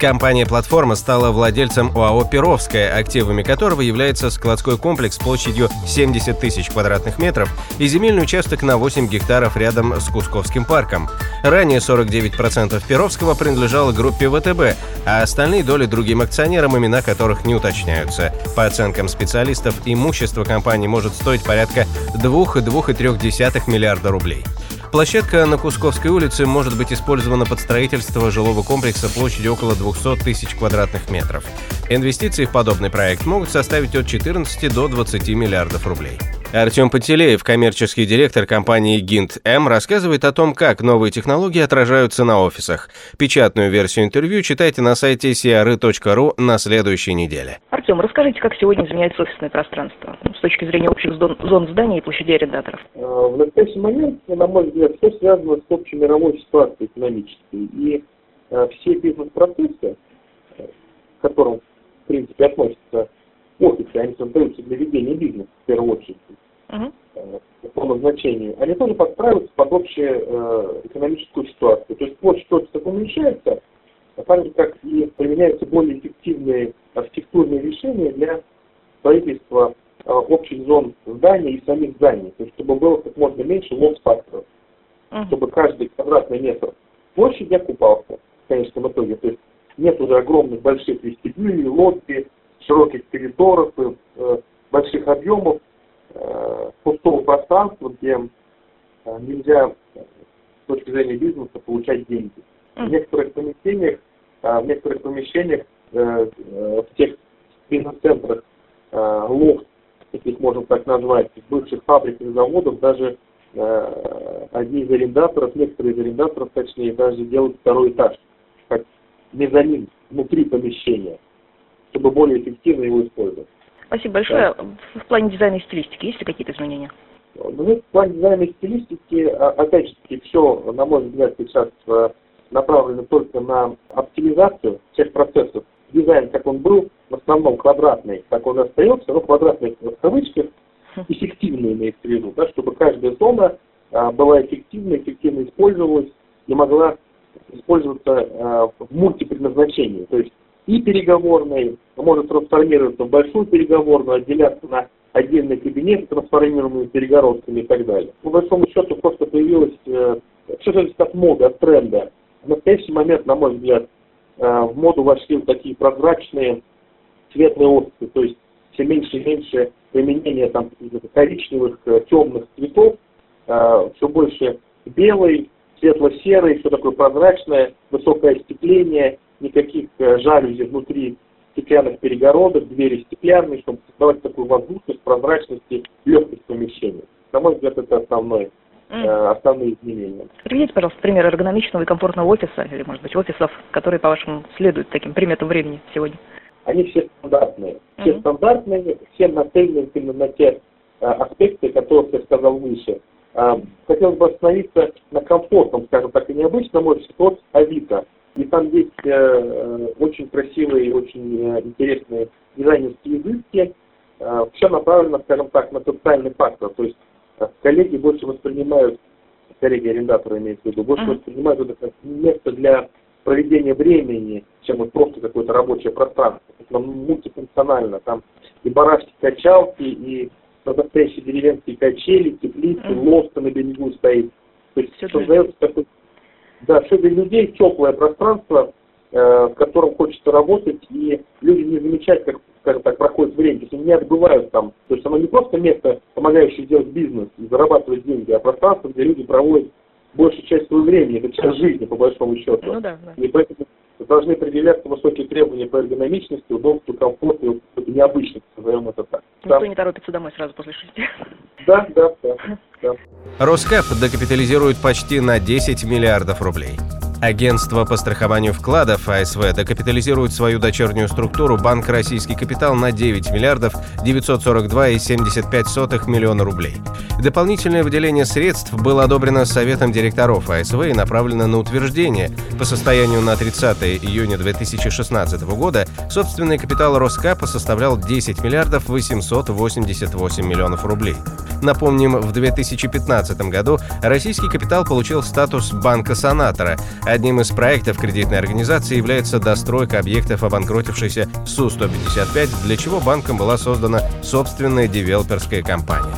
Компания «Платформа» стала владельцем ОАО «Перовская», активами которого является складской комплекс площадью 70 тысяч квадратных метров и земельный участок на 8 гектаров рядом с Кусковским парком. Ранее 49% Перовского принадлежало группе ВТБ, а остальные доли другим акционерам, имена которых не уточняются. По оценкам специалистов, имущество компании может стоить порядка 2-2,3 миллиарда рублей. Площадка на Кусковской улице может быть использована под строительство жилого комплекса площадью около 200 тысяч квадратных метров. Инвестиции в подобный проект могут составить от 14 до 20 миллиардов рублей. Артем Пантелеев, коммерческий директор компании Гинт М, рассказывает о том, как новые технологии отражаются на офисах. Печатную версию интервью читайте на сайте siary.ru на следующей неделе. Артем, расскажите, как сегодня изменяется офисное пространство ну, с точки зрения общих зон, зон зданий и площадей арендаторов? Э, в настоящий момент, на мой взгляд, все связано с общей мировой ситуацией экономической. И э, все бизнес-процессы, к которым, в принципе, относятся офисы, они создаются для ведения бизнеса в первую очередь. Назначению, они тоже подстраиваются под общую э, экономическую ситуацию. То есть площадь офисов уменьшается, а так как и применяются более эффективные архитектурные решения для строительства э, общих зон зданий и самих зданий, то есть чтобы было как можно меньше лосс-факторов, uh-huh. чтобы каждый квадратный метр площади окупался в конечном итоге. То есть нет уже огромных больших вестибюлей, лобби, широких коридоров, э, больших объемов, пустого пространства, где э, нельзя с точки зрения бизнеса получать деньги. В некоторых помещениях, в некоторых помещениях, в тех бизнес-центрах лофт, если их можно так назвать, бывших фабрик и заводов, даже одни из арендаторов, некоторые из арендаторов, точнее, даже делают второй этаж, как мезонин внутри помещения чтобы более эффективно его использовать. Спасибо большое. Да. В плане дизайна и стилистики есть ли какие-то изменения? Ну, в плане дизайна и стилистики, а, опять же все, на мой взгляд, сейчас э, направлено только на оптимизацию всех процессов. Дизайн, как он был, в основном квадратный, как он остается, но квадратный в кавычках, эффективный имеется в виду, да, чтобы каждая зона а, была эффективна, эффективно использовалась и могла использоваться а, в мультипредназначении. То есть и переговорной может трансформироваться в большую переговорную, отделяться на отдельные кабинеты, трансформируемые перегородками и так далее. По большому счету просто появилось, э, все зависит от моды, от тренда. В настоящий момент, на мой взгляд, э, в моду вошли вот такие прозрачные цветные офисы, то есть все меньше и меньше применение там коричневых, э, темных цветов, все больше белый, светло-серый, все такое прозрачное, высокое остекление, никаких жалюзи внутри стеклянных перегородок, двери стеклянные, чтобы создавать такую воздушность, прозрачность и легкость помещения. На мой взгляд, это основное, э, основные изменения. Приведите, пожалуйста, пример эргономичного и комфортного офиса, или, может быть, офисов, которые, по-вашему, следуют таким приметам времени сегодня. Они все стандартные. Все mm-hmm. стандартные, все нацелены именно на те э, аспекты, которые я сказал выше. Э, хотелось бы остановиться на комфортном, скажем так, и необычном офисе от Авито. И там есть э, э, очень красивые, очень э, интересные дизайнерские изыски. Э, все направлено, скажем так, на социальный фактор. То есть э, коллеги больше воспринимают, коллеги-арендаторы имеется в виду, больше uh-huh. воспринимают это как место для проведения времени, чем вот просто какое-то рабочее пространство. Это мультифункционально. Там и барашки качалки, и настоящие деревенские качели, теплицы, uh-huh. лодка на берегу стоит. То есть создается такой да, все для людей теплое пространство, э, в котором хочется работать, и люди не замечают, как, скажем так, проходит время, то есть они не отбывают там. То есть оно не просто место, помогающее делать бизнес и зарабатывать деньги, а пространство, где люди проводят большую часть своего времени, это часть жизни, по большому счету. Ну, да, да. И поэтому должны определяться высокие требования по эргономичности, удобству, комфорту необычности, назовем это так. Никто да. не торопится домой сразу после шести. Да, да, да. Роскап докапитализирует почти на 10 миллиардов рублей. Агентство по страхованию вкладов АСВ докапитализирует свою дочернюю структуру Банк «Российский капитал» на 9 миллиардов 942,75 миллиона рублей. Дополнительное выделение средств было одобрено Советом директоров АСВ и направлено на утверждение. По состоянию на 30 июня 2016 года собственный капитал Роскапа составлял 10 миллиардов 888 миллионов рублей. Напомним, в 2015 году российский капитал получил статус банка-санатора. Одним из проектов кредитной организации является достройка объектов обанкротившейся Су-155, для чего банком была создана собственная девелоперская компания.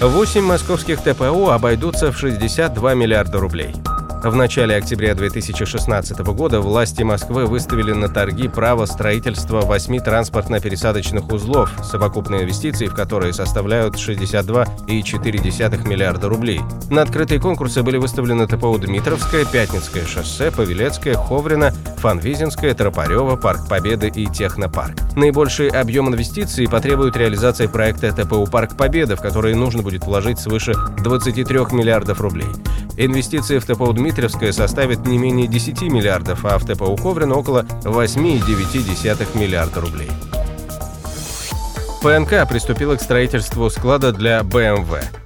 Восемь московских ТПО обойдутся в 62 миллиарда рублей. В начале октября 2016 года власти Москвы выставили на торги право строительства восьми транспортно-пересадочных узлов, совокупные инвестиции в которые составляют 62,4 миллиарда рублей. На открытые конкурсы были выставлены ТПУ Дмитровское, Пятницкое шоссе, Павелецкое, Ховрино, Фанвизинское, Тропарева, Парк Победы и Технопарк. Наибольший объем инвестиций потребует реализации проекта ТПУ Парк Победы, в который нужно будет вложить свыше 23 миллиардов рублей. Инвестиции в ТПУ Дмитровская составят не менее 10 миллиардов, а в ТПУ Коврина около 8,9 миллиарда рублей. ПНК приступила к строительству склада для БМВ.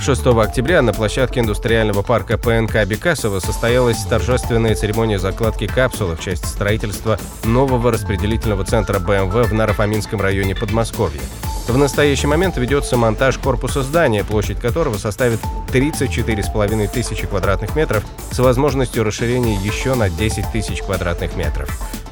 6 октября на площадке индустриального парка ПНК Бекасова состоялась торжественная церемония закладки капсулы в часть строительства нового распределительного центра БМВ в Нарофаминском районе Подмосковья. В настоящий момент ведется монтаж корпуса здания, площадь которого составит 34,5 тысячи квадратных метров с возможностью расширения еще на 10 тысяч квадратных метров.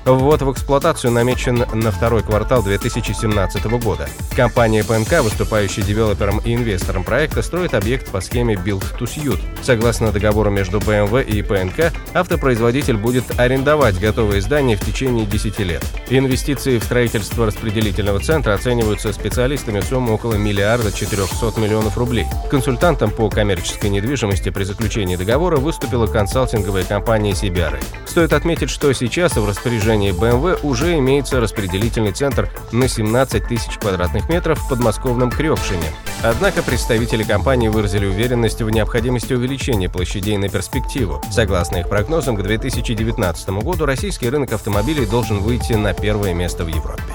Ввод в эксплуатацию намечен на второй квартал 2017 года. Компания ПНК, выступающая девелопером и инвестором проекта, строит объект по схеме Build to Suit. Согласно договору между BMW и ПНК, автопроизводитель будет арендовать готовые здания в течение 10 лет. Инвестиции в строительство распределительного центра оцениваются специалистами в сумму около миллиарда 400 миллионов рублей. Консультантом по коммерческой недвижимости при заключении договора выступила консалтинговая компания CBRE. Стоит отметить, что сейчас в распоряжении компании BMW уже имеется распределительный центр на 17 тысяч квадратных метров в подмосковном Крёкшине. Однако представители компании выразили уверенность в необходимости увеличения площадей на перспективу. Согласно их прогнозам, к 2019 году российский рынок автомобилей должен выйти на первое место в Европе.